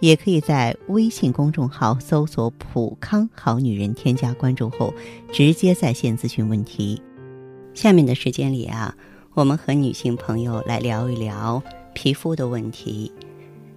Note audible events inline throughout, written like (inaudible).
也可以在微信公众号搜索“普康好女人”，添加关注后直接在线咨询问题。下面的时间里啊，我们和女性朋友来聊一聊皮肤的问题。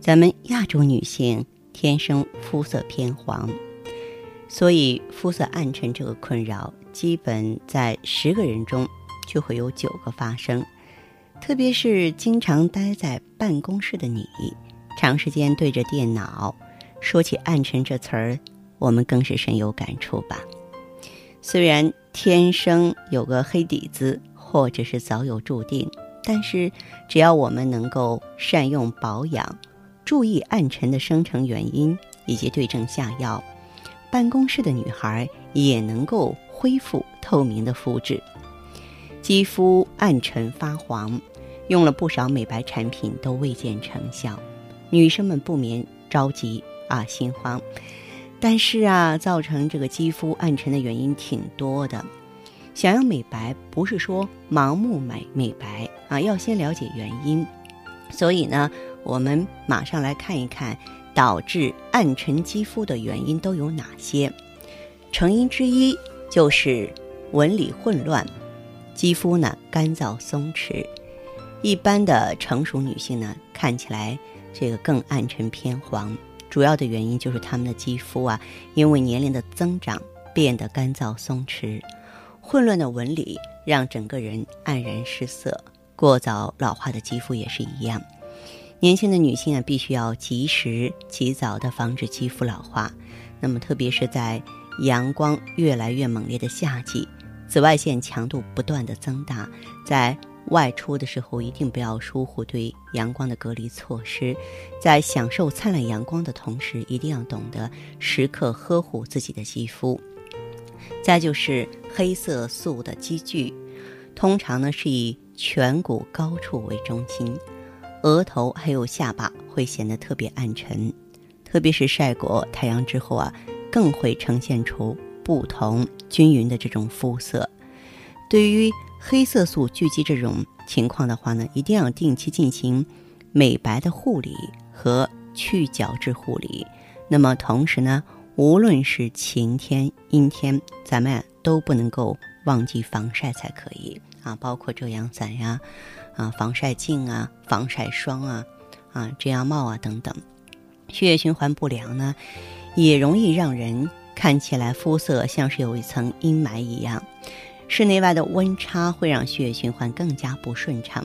咱们亚洲女性天生肤色偏黄。所以，肤色暗沉这个困扰，基本在十个人中就会有九个发生。特别是经常待在办公室的你，长时间对着电脑，说起暗沉这词儿，我们更是深有感触吧。虽然天生有个黑底子，或者是早有注定，但是只要我们能够善用保养，注意暗沉的生成原因，以及对症下药。办公室的女孩也能够恢复透明的肤质，肌肤暗沉发黄，用了不少美白产品都未见成效，女生们不免着急啊心慌。但是啊，造成这个肌肤暗沉的原因挺多的，想要美白不是说盲目美美白啊，要先了解原因。所以呢，我们马上来看一看。导致暗沉肌肤的原因都有哪些？成因之一就是纹理混乱，肌肤呢干燥松弛。一般的成熟女性呢，看起来这个更暗沉偏黄，主要的原因就是他们的肌肤啊，因为年龄的增长变得干燥松弛，混乱的纹理让整个人黯然失色。过早老化的肌肤也是一样。年轻的女性啊，必须要及时、及早的防止肌肤老化。那么，特别是在阳光越来越猛烈的夏季，紫外线强度不断的增大，在外出的时候一定不要疏忽对阳光的隔离措施。在享受灿烂阳光的同时，一定要懂得时刻呵护自己的肌肤。再就是黑色素的积聚，通常呢是以颧骨高处为中心。额头还有下巴会显得特别暗沉，特别是晒过太阳之后啊，更会呈现出不同均匀的这种肤色。对于黑色素聚集这种情况的话呢，一定要定期进行美白的护理和去角质护理。那么同时呢，无论是晴天阴天，咱们都不能够忘记防晒才可以啊，包括遮阳伞呀。啊，防晒镜啊，防晒霜啊，啊，遮阳帽啊等等，血液循环不良呢，也容易让人看起来肤色像是有一层阴霾一样。室内外的温差会让血液循环更加不顺畅。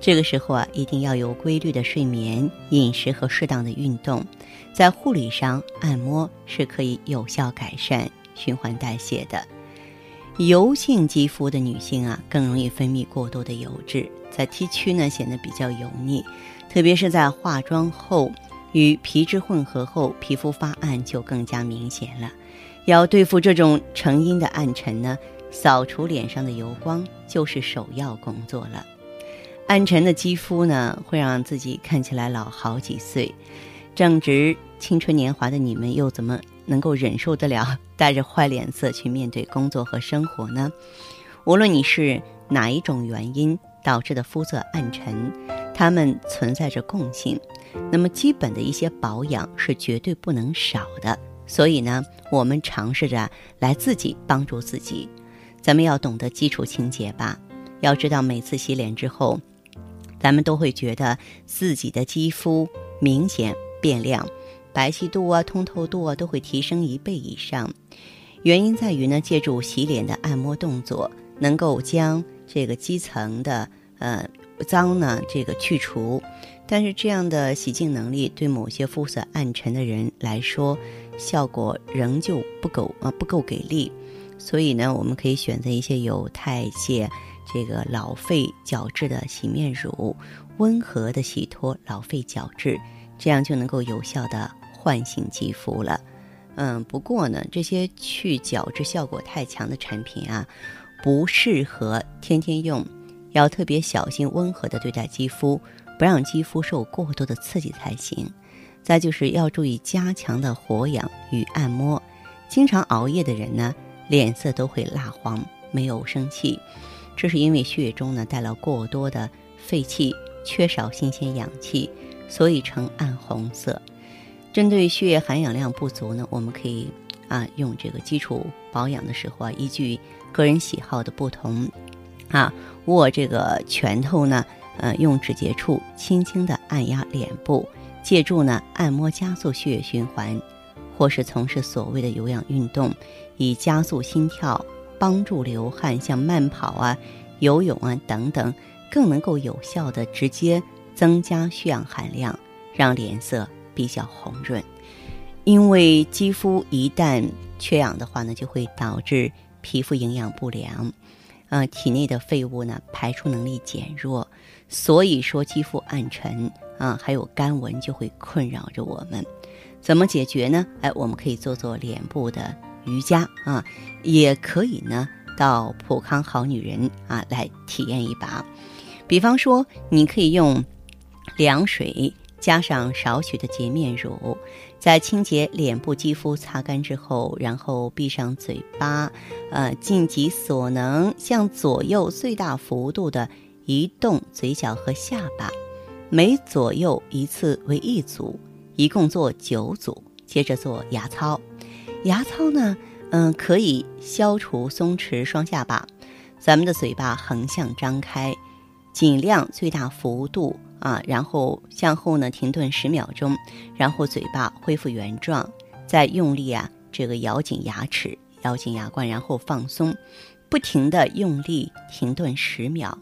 这个时候啊，一定要有规律的睡眠、饮食和适当的运动。在护理上，按摩是可以有效改善循环代谢的。油性肌肤的女性啊，更容易分泌过多的油脂，在 T 区呢显得比较油腻，特别是在化妆后与皮脂混合后，皮肤发暗就更加明显了。要对付这种成因的暗沉呢，扫除脸上的油光就是首要工作了。暗沉的肌肤呢，会让自己看起来老好几岁，正值青春年华的你们又怎么？能够忍受得了带着坏脸色去面对工作和生活呢？无论你是哪一种原因导致的肤色暗沉，它们存在着共性。那么基本的一些保养是绝对不能少的。所以呢，我们尝试着来自己帮助自己。咱们要懂得基础清洁吧。要知道，每次洗脸之后，咱们都会觉得自己的肌肤明显变亮。白皙度啊，通透度啊，都会提升一倍以上。原因在于呢，借助洗脸的按摩动作，能够将这个基层的呃脏呢这个去除。但是这样的洗净能力对某些肤色暗沉的人来说，效果仍旧不够啊，不够给力。所以呢，我们可以选择一些有代谢这个老废角质的洗面乳，温和的洗脱老废角质，这样就能够有效的。唤醒肌肤了，嗯，不过呢，这些去角质效果太强的产品啊，不适合天天用，要特别小心温和的对待肌肤，不让肌肤受过多的刺激才行。再就是要注意加强的活养与按摩。经常熬夜的人呢，脸色都会蜡黄，没有生气，这是因为血液中呢带了过多的废气，缺少新鲜氧气，所以呈暗红色。针对血液含氧量不足呢，我们可以啊用这个基础保养的时候啊，依据个人喜好的不同，啊握这个拳头呢，呃用指节处轻轻的按压脸部。借助呢按摩加速血液循环，或是从事所谓的有氧运动，以加速心跳，帮助流汗，像慢跑啊、游泳啊等等，更能够有效的直接增加血氧含量，让脸色比较红润。因为肌肤一旦缺氧的话呢，就会导致皮肤营养不良，呃，体内的废物呢排出能力减弱，所以说肌肤暗沉。啊，还有干纹就会困扰着我们，怎么解决呢？哎，我们可以做做脸部的瑜伽啊，也可以呢到普康好女人啊来体验一把。比方说，你可以用凉水加上少许的洁面乳，在清洁脸部肌肤擦干之后，然后闭上嘴巴，呃，尽己所能向左右最大幅度的移动嘴角和下巴。每左右一次为一组，一共做九组。接着做牙操，牙操呢，嗯，可以消除松弛双下巴。咱们的嘴巴横向张开，尽量最大幅度啊，然后向后呢停顿十秒钟，然后嘴巴恢复原状，再用力啊，这个咬紧牙齿，咬紧牙关，然后放松，不停的用力停顿十秒。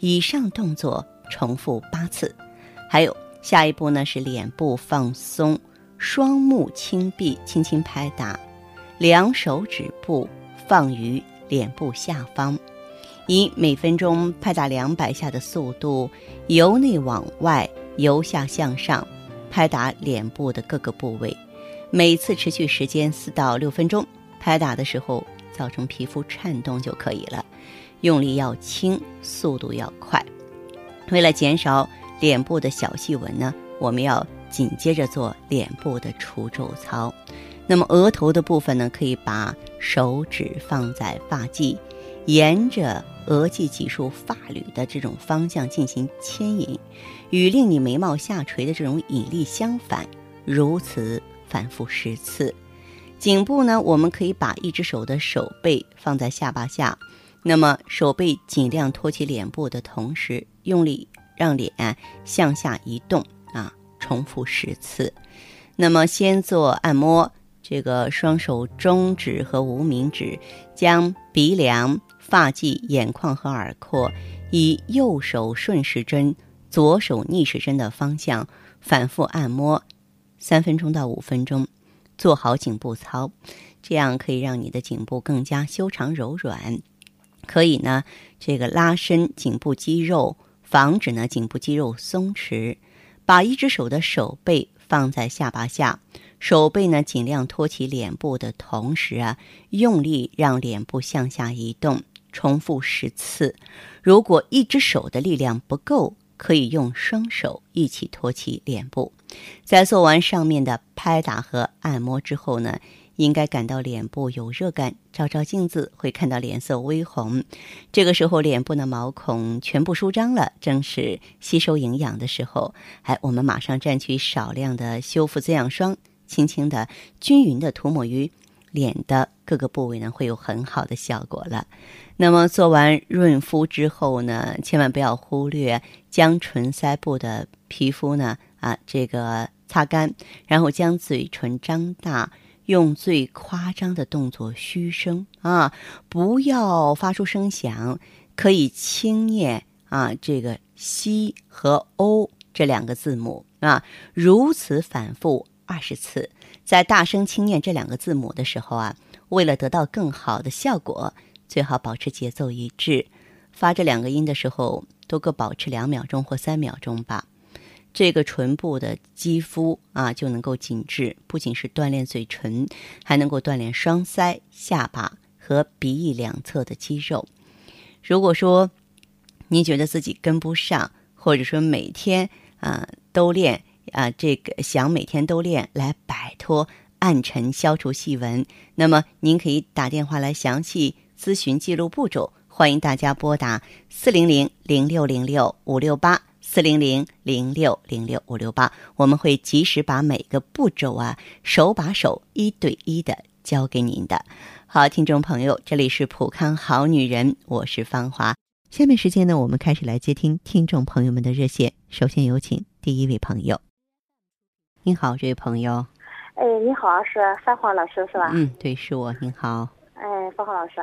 以上动作重复八次。还有下一步呢，是脸部放松，双目轻闭，轻轻拍打，两手指部放于脸部下方，以每分钟拍打两百下的速度，由内往外，由下向上拍打脸部的各个部位，每次持续时间四到六分钟。拍打的时候造成皮肤颤动就可以了，用力要轻，速度要快。为了减少。脸部的小细纹呢，我们要紧接着做脸部的除皱操。那么额头的部分呢，可以把手指放在发际，沿着额际几束发缕的这种方向进行牵引，与令你眉毛下垂的这种引力相反，如此反复十次。颈部呢，我们可以把一只手的手背放在下巴下，那么手背尽量托起脸部的同时，用力。让脸向下移动啊，重复十次。那么先做按摩，这个双手中指和无名指将鼻梁、发际、眼眶和耳廓以右手顺时针、左手逆时针的方向反复按摩三分钟到五分钟，做好颈部操，这样可以让你的颈部更加修长柔软，可以呢这个拉伸颈部肌肉。防止呢颈部肌肉松弛，把一只手的手背放在下巴下，手背呢尽量托起脸部的同时啊，用力让脸部向下移动，重复十次。如果一只手的力量不够，可以用双手一起托起脸部。在做完上面的拍打和按摩之后呢？应该感到脸部有热感，照照镜子会看到脸色微红。这个时候脸部的毛孔全部舒张了，正是吸收营养的时候。哎，我们马上蘸取少量的修复滋养霜，轻轻的、均匀的涂抹于脸的各个部位呢，会有很好的效果了。那么做完润肤之后呢，千万不要忽略将唇腮部的皮肤呢啊这个擦干，然后将嘴唇张大。用最夸张的动作嘘声啊，不要发出声响，可以轻念啊这个西和欧这两个字母啊，如此反复二十次。在大声轻念这两个字母的时候啊，为了得到更好的效果，最好保持节奏一致。发这两个音的时候，都各保持两秒钟或三秒钟吧。这个唇部的肌肤啊就能够紧致，不仅是锻炼嘴唇，还能够锻炼双腮、下巴和鼻翼两侧的肌肉。如果说您觉得自己跟不上，或者说每天啊都练啊这个想每天都练来摆脱暗沉、消除细纹，那么您可以打电话来详细咨询记录步骤。欢迎大家拨打四零零零六零六五六八四零零零六零六五六八，我们会及时把每个步骤啊手把手、一对一的教给您的。好，听众朋友，这里是普康好女人，我是芳华。下面时间呢，我们开始来接听听众朋友们的热线。首先有请第一位朋友。您好，这位朋友。哎，你好，是范华老师是吧？嗯，对，是我。您好。哎，范华老师。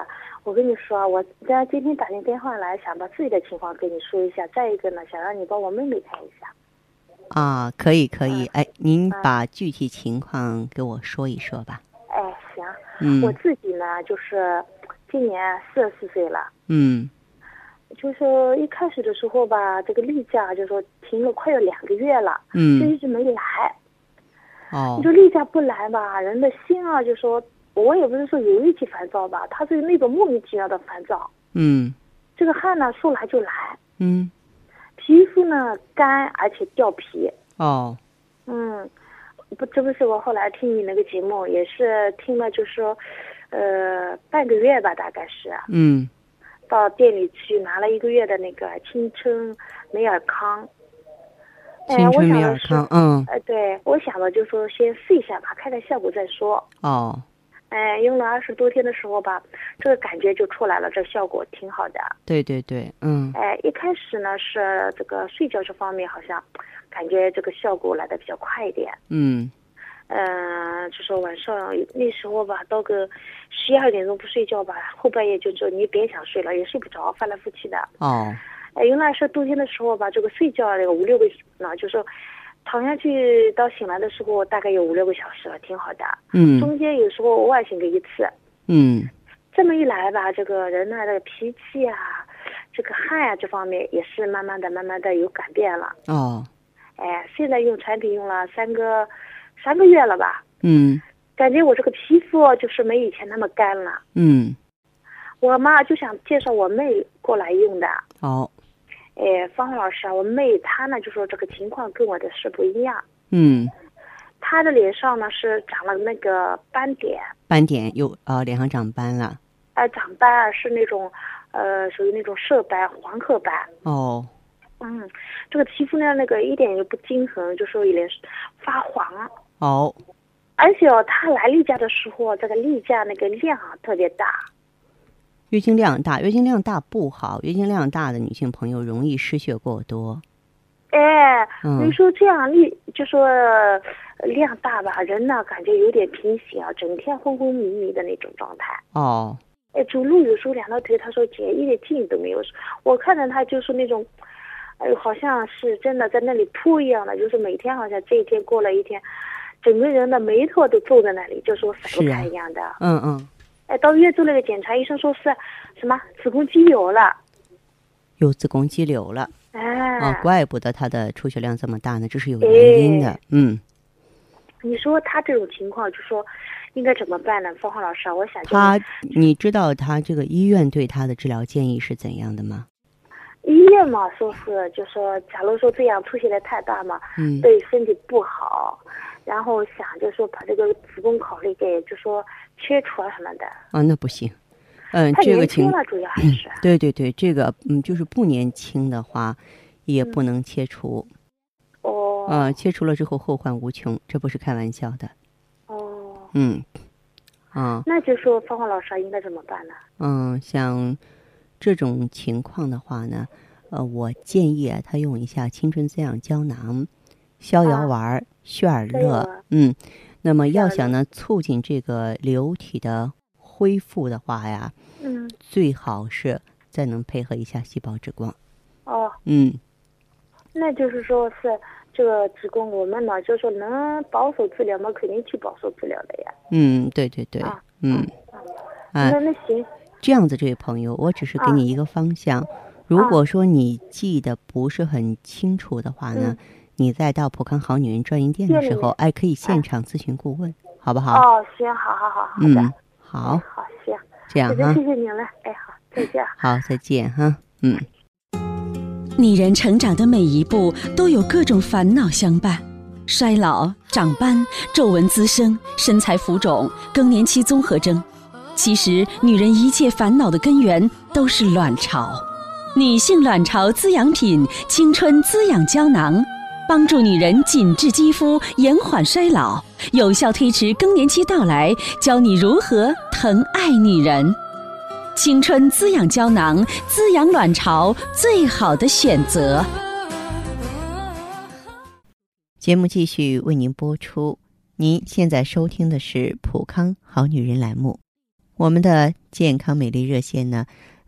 我跟你说，我在今天打进电话来，想把自己的情况跟你说一下。再一个呢，想让你帮我妹妹看一下。啊，可以可以，哎，您把具体情况给我说一说吧。哎，行。嗯。我自己呢，就是今年四十四岁了。嗯。就是一开始的时候吧，这个例假就说停了快要两个月了。嗯。就一直没来。哦。你说例假不来吧，人的心啊，就说。我也不是说有一起烦躁吧，他是那种莫名其妙的烦躁。嗯，这个汗呢说来就来。嗯，皮肤呢干而且掉皮。哦。嗯，不，这不是我后来听你那个节目，也是听了，就是说，呃，半个月吧，大概是。嗯。到店里去拿了一个月的那个青春美尔康。青春美尔康，嗯。呃，对，我想着就说先试一下吧，看看效果再说。哦。哎，用了二十多天的时候吧，这个感觉就出来了，这效果挺好的。对对对，嗯。哎，一开始呢是这个睡觉这方面好像，感觉这个效果来的比较快一点。嗯。嗯，就说晚上那时候吧，到个十一二点钟不睡觉吧，后半夜就就你别想睡了，也睡不着，翻来覆去的。哦。哎，用了二十多天的时候吧，这个睡觉那个五六个呢，就是。躺下去到醒来的时候，大概有五六个小时了，挺好的。嗯。中间有时候偶尔醒个一次。嗯。这么一来吧，这个人呢，这个脾气啊，这个汗啊，这方面也是慢慢的、慢慢的有改变了。哦。哎，现在用产品用了三个三个月了吧？嗯。感觉我这个皮肤就是没以前那么干了。嗯。我妈就想介绍我妹过来用的。哦。哎，方老师啊，我妹她呢就说这个情况跟我的是不一样。嗯。她的脸上呢是长了那个斑点。斑点有啊，脸上长斑了。哎，长斑啊是那种，呃，属于那种色斑、黄褐斑。哦。嗯，这个皮肤呢，那个一点也不均衡，就说有点发黄。哦。而且哦，她来例假的时候，这个例假那个量啊特别大。月经量大，月经量大不好。月经量大的女性朋友容易失血过多。哎，你说这样力就说量大吧，人呢感觉有点贫血啊，整天昏昏迷迷的那种状态。哦。哎，走路有时候两条腿，他说姐一点劲都没有。我看着他就是那种，哎，好像是真的在那里扑一样的，就是每天好像这一天过了一天，整个人的眉头都皱在那里，就说散不开一样的。嗯嗯。哎，到医院做了个检查，医生说是什么子宫肌瘤了，有子宫肌瘤了。哎，啊，怪不得他的出血量这么大呢，这是有原因的。嗯，你说他这种情况，就说应该怎么办呢？芳华老师，我想他，你知道他这个医院对他的治疗建议是怎样的吗？医院嘛，说是就说，假如说这样出血的太大嘛，嗯，对身体不好。然后想就说把这个子宫考虑给就说切除啊什么的啊，那不行，嗯，这个情主要还是 (clears throat) 对对对，这个嗯，就是不年轻的话，也不能切除哦，啊，切除了之后后患无穷，这不是开玩笑的哦，嗯，啊，那就说芳芳老师应该怎么办呢？嗯，像这种情况的话呢，呃，我建议啊，他用一下青春滋养胶囊。逍遥丸、血尔乐，嗯，那么要想呢促进这个流体的恢复的话呀，嗯，最好是再能配合一下细胞之光。哦，嗯，那就是说是这个子宫，我们呢就说能保守治疗嘛，肯定去保守治疗的呀。嗯，对对对，嗯，啊，那那行，这样子，这位朋友，我只是给你一个方向。如果说你记得不是很清楚的话呢？你再到普康好女人专营店的时候，哎，可以现场咨询顾问，好不好？哦，行，好好好，好的，好，好，行，这样哈，谢谢您了，哎，好。再见。好，再见哈。嗯，女人成长的每一步都有各种烦恼相伴，衰老、长斑、皱纹滋生、身材浮肿、更年期综合征。其实，女人一切烦恼的根源都是卵巢。女性卵巢滋养品青春滋养胶囊，帮助女人紧致肌肤，延缓衰老，有效推迟更年期到来，教你如何疼爱女人。青春滋养胶囊，滋养卵巢最好的选择。节目继续为您播出。您现在收听的是普康好女人栏目，我们的健康美丽热线呢？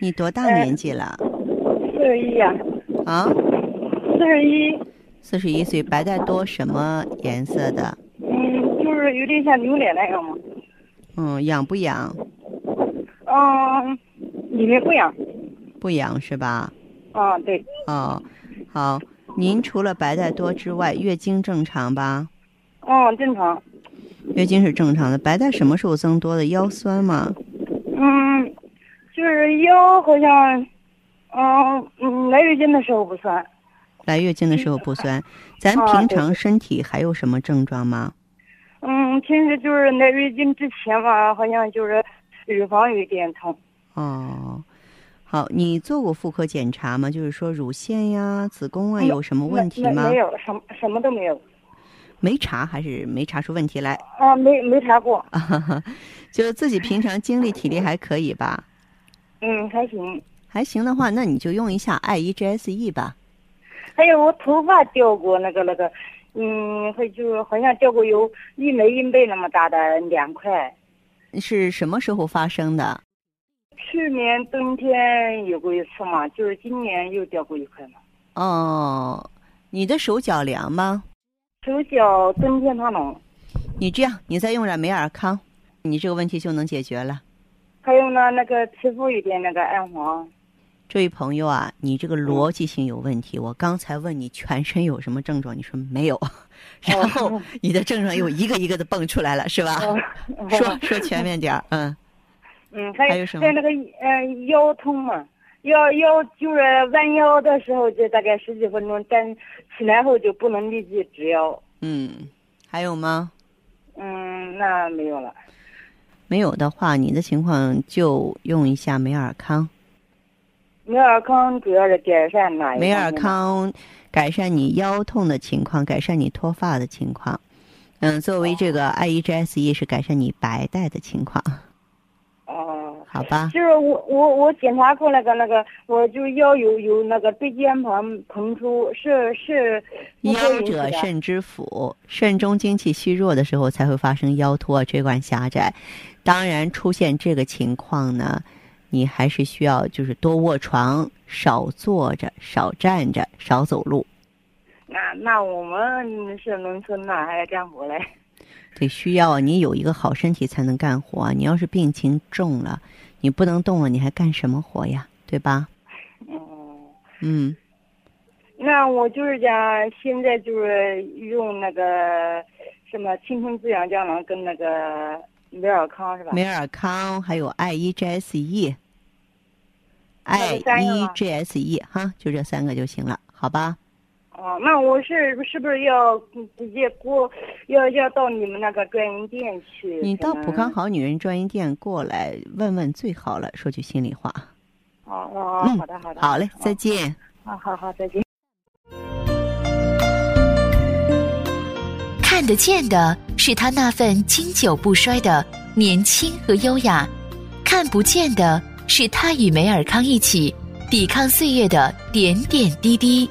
你多大年纪了？四十一呀。啊？四十一。四十一岁，白带多，什么颜色的？嗯，就是有点像牛奶那样嘛。嗯，痒不痒？嗯，里面不痒。不痒是吧？啊，对。哦，好。您除了白带多之外，月经正常吧？嗯，正常。月经是正常的，白带什么时候增多的？腰酸吗？嗯。就是腰好像，嗯嗯，来月经的时候不酸，来月经的时候不酸。咱平常身体还有什么症状吗？嗯，平时就是来月经之前吧，好像就是乳房有点疼。哦，好，你做过妇科检查吗？就是说乳腺呀、子宫啊有什么问题吗？没有，什么什么都没有。没查还是没查出问题来？啊，没没查过。(laughs) 就自己平常精力体力还可以吧？嗯，还行。还行的话，那你就用一下 I E G S E 吧。还有我头发掉过那个那个，嗯，还就好像掉过有一枚硬币那么大的两块。是什么时候发生的？去年冬天有过一次嘛，就是今年又掉过一块嘛。哦，你的手脚凉吗？手脚冬天它冷。你这样，你再用点美尔康，你这个问题就能解决了。还有呢，那个皮肤有点那个暗黄。这位朋友啊，你这个逻辑性有问题。我刚才问你全身有什么症状，你说没有，(laughs) 然后你的症状又一个一个的蹦出来了，是吧？(laughs) 说说全面点儿，嗯。(laughs) 嗯，还有什么？在那个嗯腰痛嘛，腰腰就是弯腰的时候，就大概十几分钟，站起来后就不能立即直腰。嗯，还有吗？嗯，那没有了。没有的话，你的情况就用一下美尔康。美尔康主要是改善哪？美尔康改善你腰痛的情况，改善你脱发的情况。嗯，作为这个 I E G S E 是改善你白带的情况。好吧，就是我我我检查过那个那个，我就腰有有那个椎间盘膨出，是是。腰者肾之府，肾中精气虚弱的时候才会发生腰脱、椎管狭窄。当然，出现这个情况呢，你还是需要就是多卧床，少坐着，少站着，少走路。那那我们是农村的，还干活嘞。得需要你有一个好身体才能干活。你要是病情重了。你不能动了，你还干什么活呀？对吧？嗯。嗯。那我就是讲，现在就是用那个什么青春滋养胶囊跟那个美尔康是吧？美尔康还有 I E G S E，I E G S E 哈，就这三个就行了，好吧？哦，那我是是不是要直接过，要要到你们那个专营店去？你到普康好女人专营店过来问问最好了。说句心里话。哦哦，好的好的。好嘞，再见。啊好好，再见。看得见的是他那份经久不衰的年轻和优雅，看不见的是他与梅尔康一起抵抗岁月的点点滴滴。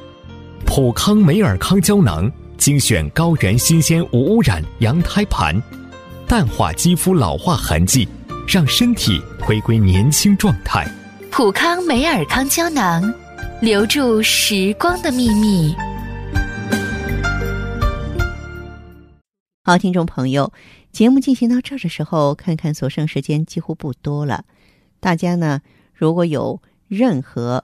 普康美尔康胶囊精选高原新鲜无污染羊胎盘，淡化肌肤老化痕迹，让身体回归年轻状态。普康美尔康胶囊，留住时光的秘密。好，听众朋友，节目进行到这儿的时候，看看所剩时间几乎不多了。大家呢，如果有任何